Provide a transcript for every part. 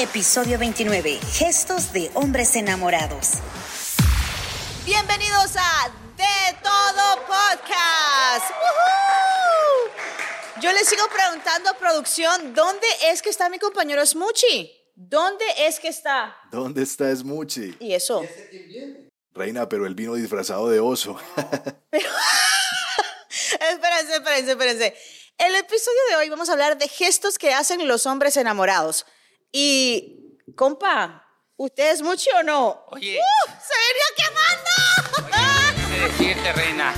Episodio 29. Gestos de hombres enamorados. Bienvenidos a De Todo Podcast. ¡Woohoo! Yo les sigo preguntando, producción, ¿dónde es que está mi compañero Smoochie? ¿Dónde es que está? ¿Dónde está Smoochie? ¿Y eso? Reina, pero él vino disfrazado de oso. espérense, espérense, espérense. El episodio de hoy vamos a hablar de gestos que hacen los hombres enamorados. Y, compa, ¿usted es mucho o no? Oye. ¡Uh! ¡Se venía quemando! Déjame decirte, reina,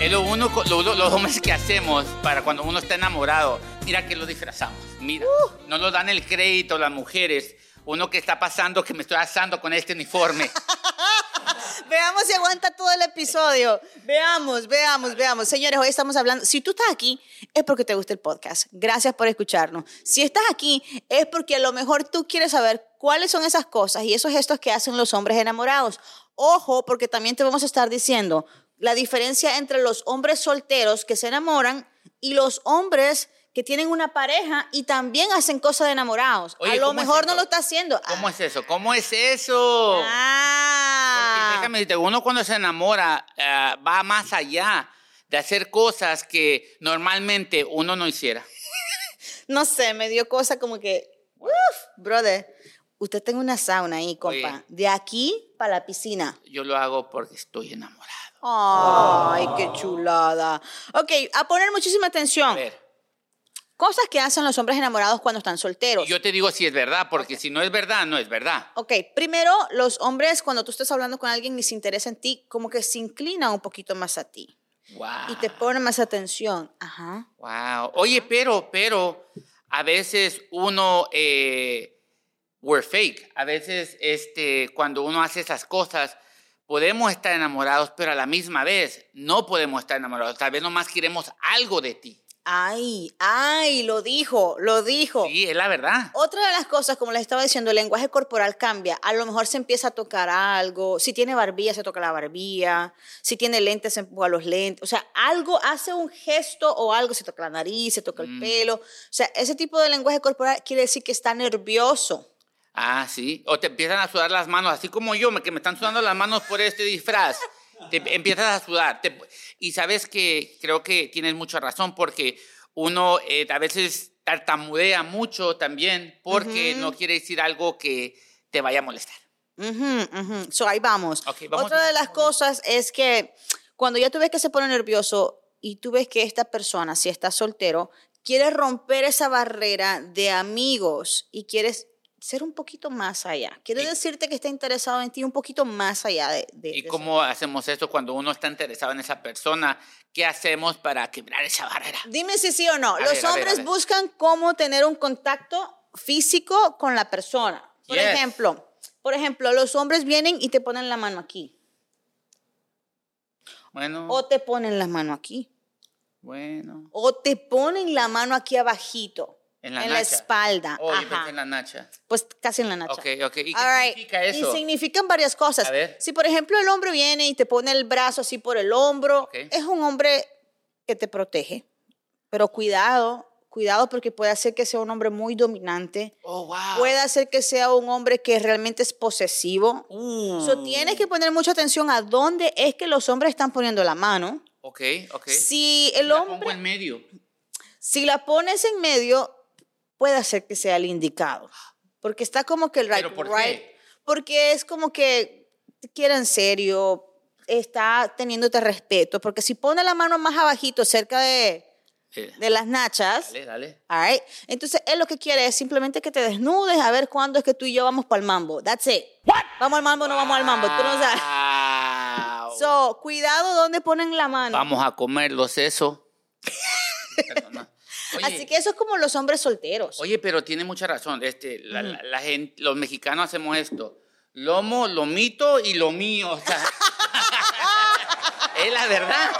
es lo uno, lo- lo- los hombres que hacemos para cuando uno está enamorado. Mira que lo disfrazamos. Mira, no nos dan el crédito las mujeres. Uno que está pasando que me estoy asando con este uniforme. Veamos si aguanta todo el episodio. Veamos, veamos, veamos. Señores, hoy estamos hablando. Si tú estás aquí, es porque te gusta el podcast. Gracias por escucharnos. Si estás aquí, es porque a lo mejor tú quieres saber cuáles son esas cosas y esos gestos que hacen los hombres enamorados. Ojo, porque también te vamos a estar diciendo la diferencia entre los hombres solteros que se enamoran y los hombres que tienen una pareja y también hacen cosas de enamorados. Oye, a lo ¿cómo es mejor no lo está haciendo. ¿Cómo es eso? ¿Cómo es eso? Ah. Uno cuando se enamora eh, va más allá de hacer cosas que normalmente uno no hiciera. No sé, me dio cosa como que, uf, brother, usted tiene una sauna ahí, compa. Oye. De aquí para la piscina. Yo lo hago porque estoy enamorado. Ay, qué chulada. Ok, a poner muchísima A atención. ver. Cosas que hacen los hombres enamorados cuando están solteros. Yo te digo si es verdad, porque si no es verdad, no es verdad. Ok, primero, los hombres, cuando tú estás hablando con alguien y se interesa en ti, como que se inclinan un poquito más a ti. Wow. Y te ponen más atención. Ajá. Wow. Oye, pero, pero, a veces uno, eh, we're fake. A veces, este, cuando uno hace esas cosas, podemos estar enamorados, pero a la misma vez no podemos estar enamorados. Tal vez nomás queremos algo de ti. Ay, ay, lo dijo, lo dijo. Sí, es la verdad. Otra de las cosas, como les estaba diciendo, el lenguaje corporal cambia. A lo mejor se empieza a tocar algo. Si tiene barbilla, se toca la barbilla. Si tiene lentes, se empuja los lentes. O sea, algo hace un gesto o algo, se toca la nariz, se toca el pelo. O sea, ese tipo de lenguaje corporal quiere decir que está nervioso. Ah, sí. O te empiezan a sudar las manos, así como yo, que me están sudando las manos por este disfraz. Te empiezas a sudar. Te- y sabes que creo que tienes mucha razón, porque uno eh, a veces tartamudea mucho también, porque no quiere decir algo que te vaya a molestar. Ujú. So, ahí vamos. Otra de las cosas es que cuando ya tú ves que se pone nervioso y tú ves que esta persona, si está soltero, quiere romper esa barrera de amigos y quieres ser un poquito más allá. Quiere Y- decirte que está interesado en ti un poquito más allá de... de- ¿Y de cómo hacemos esto cuando uno está interesado en esa persona? ¿Qué hacemos para quebrar esa barrera? eso. Dime si sí o no. A Los ver, a ver, a hombres ver. buscan cómo tener un contacto físico con la persona. Por Yes. ejemplo, por ejemplo, los hombres vienen y te ponen la mano aquí. Bueno, O te ponen la mano aquí. bueno. O te ponen la mano aquí abajito. En la la nacha. espalda. Oh, yo Ajá. pensé en la nacha. Pues casi en la nacha. Ok, ok. ¿Y qué All right. significa eso? Y significan varias cosas. A ver. Si, por ejemplo, el hombre viene y te pone el brazo así por el hombro, Ok. es un hombre que te protege. Pero cuidado, cuidado porque puede hacer que sea un hombre muy dominante. Oh, wow. Puede hacer que sea un hombre que realmente es posesivo. Uh. So, tienes que poner mucha atención a dónde es que los hombres están poniendo la mano. Ok, ok. Si el La hombre... pongo en medio. Si la pones en medio, puede hacer que sea el indicado. Porque está como que el right, ¿Pero por right- qué? Porque es como que te quiere en serio, está teniéndote respeto. Porque si pone la mano más abajito, cerca de, Eh, de las nachas, dale, dale. all right, entonces él lo que quiere es simplemente que te desnudes a ver cuándo es que tú y yo vamos para el mambo. That's it. ¿Vamos al mambo o no vamos al mambo? Tú no sabes. Wow. So, cuidado donde ponen la mano. Vamos a comerlos eso. Perdona. Oye, Así que eso es como los hombres solteros. Oye, pero tiene mucha razón. Este, la, la- la gente, los mexicanos hacemos esto. Lomo, lomito y lo mío. O sea, es la verdad.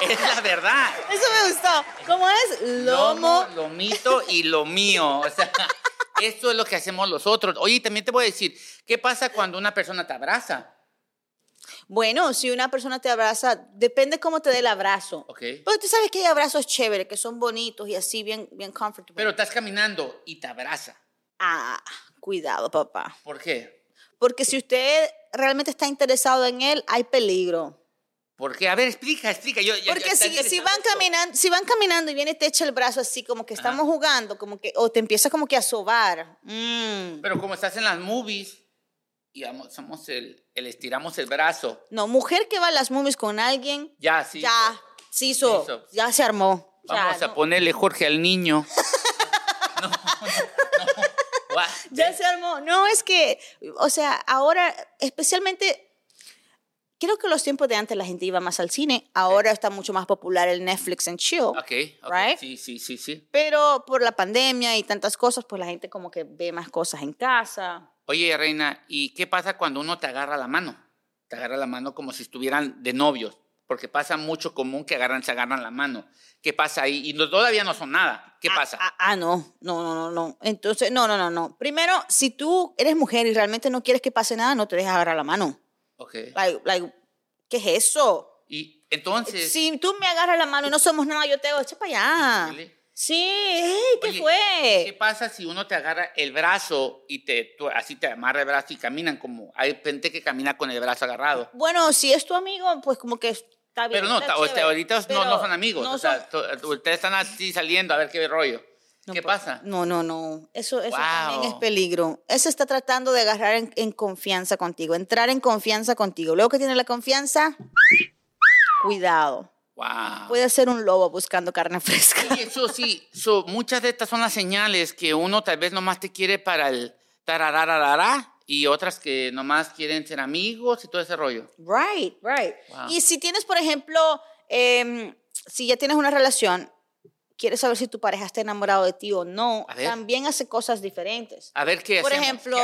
Es la verdad. Eso me gustó. ¿Cómo es? Lomo. Lomo, lomito y lo mío. O sea, eso es lo que hacemos los otros. Oye, también te voy a decir, ¿qué pasa cuando una persona te abraza? Bueno, si una persona te abraza, depende cómo te dé el abrazo. Ok. Porque tú sabes que hay abrazos chéveres, que son bonitos y así bien, bien comfortable. Pero estás caminando y te abraza. Ah, cuidado, papá. ¿Por qué? Porque si usted realmente está interesado en él, hay peligro. ¿Por qué? A ver, explica, explica. Yo, Porque si, si van caminando, si van caminando y viene y te echa el brazo así como que estamos jugando, como que, o te empieza como que a sobar. mm. Pero como estás en las movies y somos el, el estiramos el brazo. No, mujer que va a las movies con alguien, Ya, sí. ya, se hizo, hizo. ya se armó. Ya, Vamos a no. ponerle Jorge al niño. no, no? Ya se armó. No, es que, o sea, ahora, especialmente, creo que los tiempos de antes la gente iba más al cine, ahora está mucho más popular el Netflix and chill. Ok, ok, Right? Sí, sí, sí, sí. Pero por la pandemia y tantas cosas, pues la gente como que ve más cosas en casa. Oye, Reina, ¿y qué pasa cuando uno te agarra la mano? Te agarra la mano como si estuvieran de novios, porque pasa mucho común que agarran, se agarran la mano. ¿Qué pasa ahí? Y no- todavía no son nada. ¿Qué Ah, pasa? Ah, ah, no, no, no, no, no. Entonces, no, no, no, no. Primero, si tú eres mujer y realmente no quieres que pase nada, no te dejes agarrar la mano. Ok. Like, like, ¿qué es eso? Y entonces, Si tú me agarras la mano y no somos nada, yo te hago, echa para allá. Really? Sí, hey, ¿qué Oye, fue? ¿qué pasa si uno te agarra el brazo y te, tú así te amarra el brazo y caminan como, hay gente que camina con el brazo agarrado? Bueno, si es tu amigo, pues como que está bien. Pero no, está chévere. ahorita no, Pero no son amigos. no o sea, son- ustedes están así saliendo a ver qué rollo. no, ¿Qué pues, pasa? No, no, no. Eso, eso también Wow. es peligro. Eso está tratando de agarrar en, en confianza contigo, entrar en confianza contigo. Luego que tiene la confianza, cuidado. Wow. Puede ser un lobo buscando carne fresca. Y eso sí, so, muchas de estas son las señales que uno tal vez nomás te quiere para el tararararara y otras que nomás quieren ser amigos y todo ese rollo. Right, right. Wow. Y si tienes, por ejemplo, em, si ya tienes una relación, quieres saber si tu pareja está enamorado de ti o no, también hace cosas diferentes. A ver qué Por hacemos, ejemplo,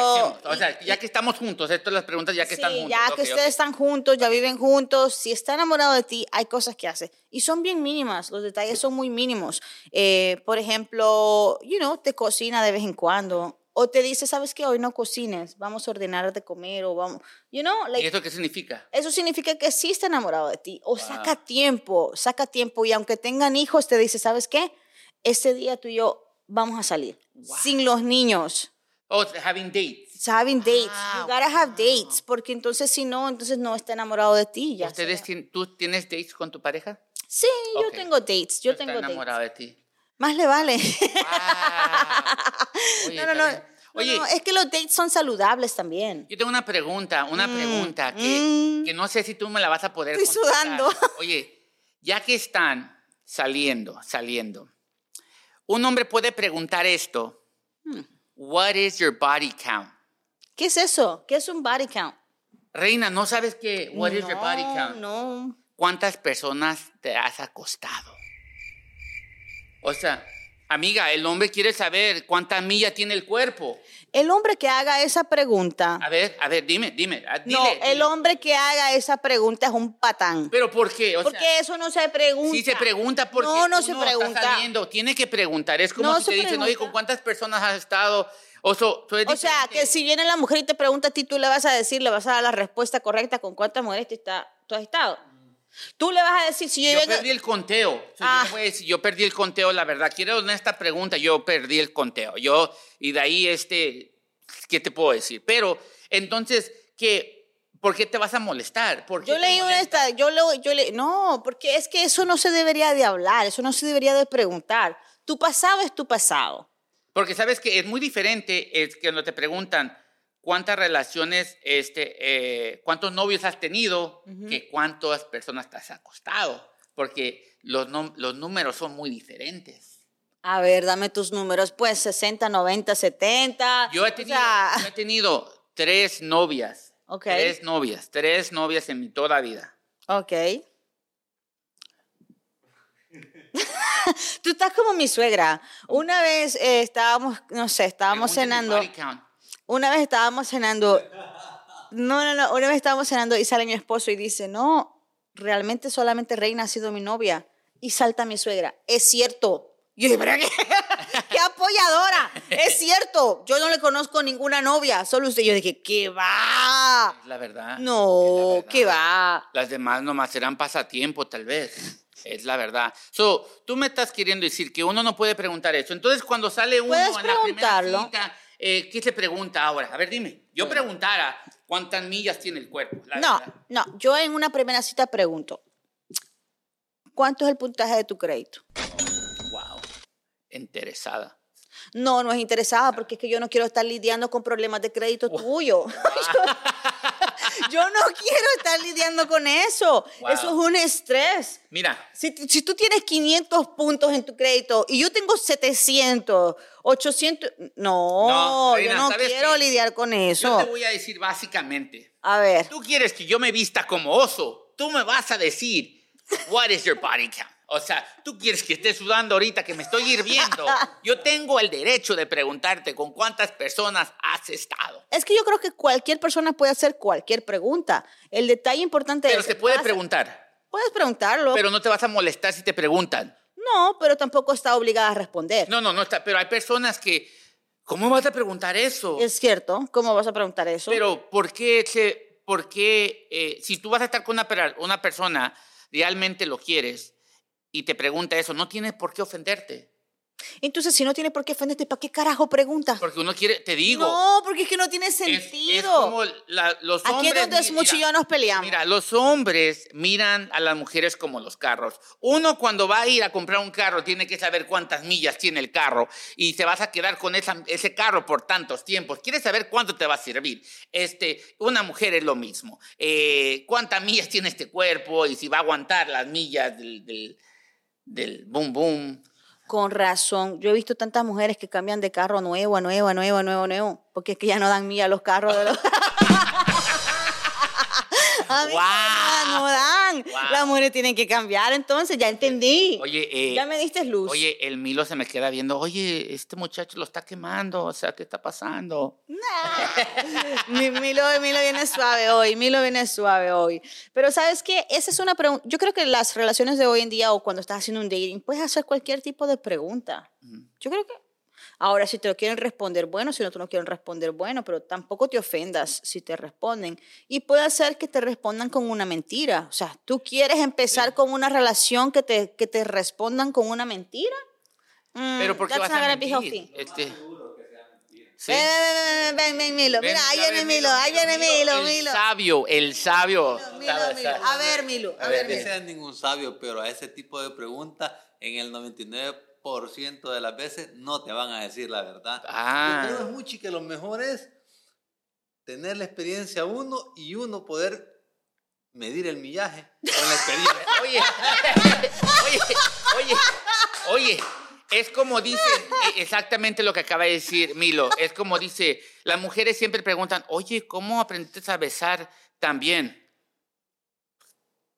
¿qué? O sea, ya que estamos juntos, esto es las preguntas ya que sí, están juntos. ya que ok. ustedes están juntos, ya viven juntos, si está enamorado de ti, hay cosas que hace. Y son bien mínimas, los detalles son muy mínimos. Eh, por ejemplo, you know, te cocina de vez en cuando. O te dice, ¿sabes qué? Hoy no cocines, vamos a ordenar de comer o vamos, you know, like, ¿Y eso qué significa? eso significa que sí está enamorado de ti. O saca tiempo, saca tiempo. Y aunque tengan hijos, te dice, ¿sabes qué? Este día tú y yo vamos a salir. Sin los niños. Oh, having dates. Having dates. Ah, you gotta have dates. Porque entonces si no, entonces no está enamorado de ti. Ya ¿Ustedes tien- tú tienes dates con tu pareja? Sí, yo tengo dates. Yo ¿O tengo está enamorado dates. de ti? Más le vale. Wow. Oye, no, no, no. No, Oye, no, es que los dates son saludables también. Yo tengo una pregunta, una pregunta que, mm. que no sé si tú me la vas a poder Estoy contestar. sudando. Oye, ya que están saliendo, saliendo, un hombre puede preguntar esto. Hmm. What is your body count? ¿Qué es eso? ¿Qué es un body count? Reina, ¿no sabes qué? What is your body No, count? No. ¿Cuántas personas te has acostado? O sea, amiga, el hombre quiere saber cuánta milla tiene el cuerpo. El hombre que haga esa pregunta, A ver, a ver, dime, dime. ah, no, dile, el hombre que haga esa pregunta es un patán. ¿Pero por qué? O Porque sea, eso no se pregunta. Sí se pregunta porque No, no se pregunta. saliendo, tiene que preguntar. Es como No si te dicen, oye. ¿con cuántas personas has estado? O, so- sea, que si viene la mujer y te pregunta a ti, tú le vas a decir, le vas a dar la respuesta correcta con cuántas mujeres te está, tú has estado. Tú le vas a decir, si yo, Yo perdí el conteo. O sea, Ah. yo, yo perdí el conteo, la verdad. Quiero esta pregunta, yo perdí el conteo. Yo, y de ahí, este, ¿qué te puedo decir? Pero, entonces, ¿qué, ¿por qué te vas a molestar? ¿Por qué yo leí una esta, yo le, yo le, no, porque es que eso no se debería de hablar, eso no se debería de preguntar. Tu pasado es tu pasado. Porque sabes que es muy diferente es que cuando te preguntan cuántas relaciones, este, eh, cuántos novios has tenido, que cuántas personas te has acostado. Porque los, los números son muy diferentes. A ver, dame tus números, pues 60, 90, 70. Yo he O tenido, sea, yo he tenido tres novias. Ok. Tres novias, tres novias en mi toda vida. Ok. Tú estás como mi suegra. Una vez eh, estábamos, no sé, estábamos Pregúntenme cenando. Una vez estábamos cenando. No, no, no. Una vez estábamos cenando y sale mi esposo y dice, no, realmente solamente Reina ha sido mi novia. Y salta mi suegra. Es cierto. Yo dije, ¿pero qué? ¡Qué apoyadora! Es cierto. Yo no le conozco ninguna novia. Solo usted. Yo dije, ¿qué va? Es la verdad. No, ¿qué va? Las demás nomás serán pasatiempo, tal vez. Es la verdad. So, tú me estás queriendo decir que uno no puede preguntar eso. Entonces, cuando sale uno Puedes en la primera cita eh, ¿qué se pregunta ahora? A ver, dime. Yo preguntara cuántas millas tiene el cuerpo. la No, verdad. no. Yo en una primera cita pregunto, ¿cuánto es el puntaje de tu crédito? Wow. Interesada. No, no es interesada porque es que yo no quiero estar lidiando con problemas de crédito tuyo. yo no quiero estar lidiando con eso. Wow. Eso es un estrés. Mira, Si, si tú tienes 500 puntos en tu crédito y yo tengo 700, 800, no, No, yo no ¿sabes quiero qué? lidiar con yo eso. te voy a decir básicamente. A ver, Tú quieres que yo me vista como oso. Tú me vas a decir, what is your body count? O sea, tú quieres que esté sudando ahorita, que me estoy hirviendo. Yo tengo el derecho de preguntarte con cuántas personas has estado. es que yo creo que cualquier persona puede hacer cualquier pregunta. El detalle importante Pero es... se puede preguntar. Puedes preguntarlo. Pero no te vas a molestar si te preguntan. no, pero tampoco está obligada a responder. No, no, no está. Pero hay personas que, ¿cómo vas a preguntar eso? Es cierto. ¿Cómo vas a preguntar eso? Pero, ¿por qué, se- por qué eh, si tú vas a estar con una persona, realmente lo quieres, y te pregunta eso, no tienes por qué ofenderte? Entonces, si no tiene por qué ofenderte, ¿para qué carajo preguntas? Porque uno quiere, te digo, No, porque es que no tiene es, sentido. es como la- los Aquí hombres... es donde Smuchi y yo nos peleamos. Mira, los hombres miran a las mujeres como los carros. Uno cuando va a ir a comprar un carro tiene que saber cuántas millas tiene el carro y te vas a quedar con esa- ese carro por tantos tiempos. Quieres saber cuánto te va a servir. Este, una mujer es lo mismo. Eh, ¿Cuántas millas tiene este cuerpo y si va a aguantar las millas del, del, del boom boom? Con razón. Yo he visto tantas mujeres que cambian de carro nuevo nuevo, nuevo, nuevo, nuevo. Porque es que ya no dan milla a los carros de los... A mí Guau. no dan. Guau. Las mujeres tienen que cambiar, entonces ya entendí. Oye, eh, ya me diste luz. Oye, el Milo se me queda viendo, oye, este muchacho lo está quemando, o sea, ¿qué está pasando? Mi- Milo, Milo viene suave hoy, Milo viene suave hoy. Pero ¿sabes qué? Esa es una pregunta. Yo creo que las relaciones de hoy en día o cuando estás haciendo un dating, puedes hacer cualquier tipo de pregunta. Yo creo que... Ahora, si te lo quieren responder, bueno, si no te lo quieren responder, bueno, pero tampoco te ofendas si te responden. Y puede ser que te respondan con una mentira. O sea, ¿tú quieres empezar con una relación que te, que te respondan con una mentira? Mm, Pero ¿por qué that's vas a mentir? Este, ¿sí? Ven, ven, ven, ven, ven, Milo. Ven, Mira, ahí a viene ver, Milo, ahí viene Milo, El Milo. sabio, el sabio. Milo, Milo. A ver, Milo, a No ver, es que Milo. sea ningún sabio, pero a ese tipo de preguntas, en el 99% de las veces no te van a decir la verdad. Ah. Yo creo, mucho que lo mejor es tener la experiencia uno y uno poder medir el millaje con la experiencia. Oye, oye, oye, oye, es como dice eh, exactamente lo que acaba de decir Milo. Es como dice, las mujeres siempre preguntan, oye, ¿cómo aprendiste a besar tan bien?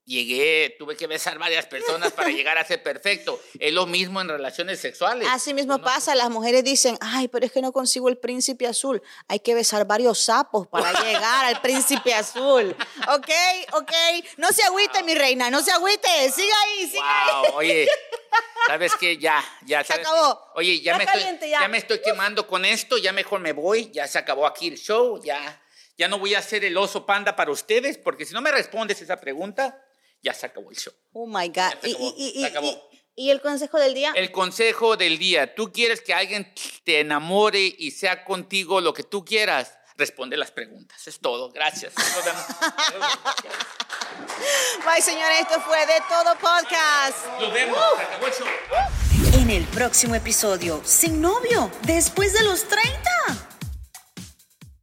Llegué, tuve que besar varias personas para llegar a ser perfecto. Es lo mismo en relaciones sexuales. Así mismo Uno- pasa, las mujeres dicen, ay, pero es que no consigo el príncipe azul. Hay que besar varios sapos para llegar al príncipe azul. ¿Ok? ¿Ok? No se agüite, mi reina, no se agüite. Siga ahí, ahí. Wow, oye, ¿sabes qué? Ya, ya. Se ¿sabes acabó. qué? Oye, ya me, estoy, caliente, ya. ya. me estoy quemando con esto, ya mejor me voy, ya se acabó aquí el show, ya, ya no voy a ser el oso panda para ustedes, porque si no me respondes esa pregunta, ya se acabó el show. Oh my God. Se Y, acabó, y- y- se acabó. y- y el consejo del día? El consejo del día, tú quieres que alguien te enamore y sea contigo lo que tú quieras, responde las preguntas, es todo, gracias. Nos vemos. Bye, señores, esto fue De Todo Podcast. Nos vemos, se acabó el show. En el próximo episodio, sin novio, después de los 30.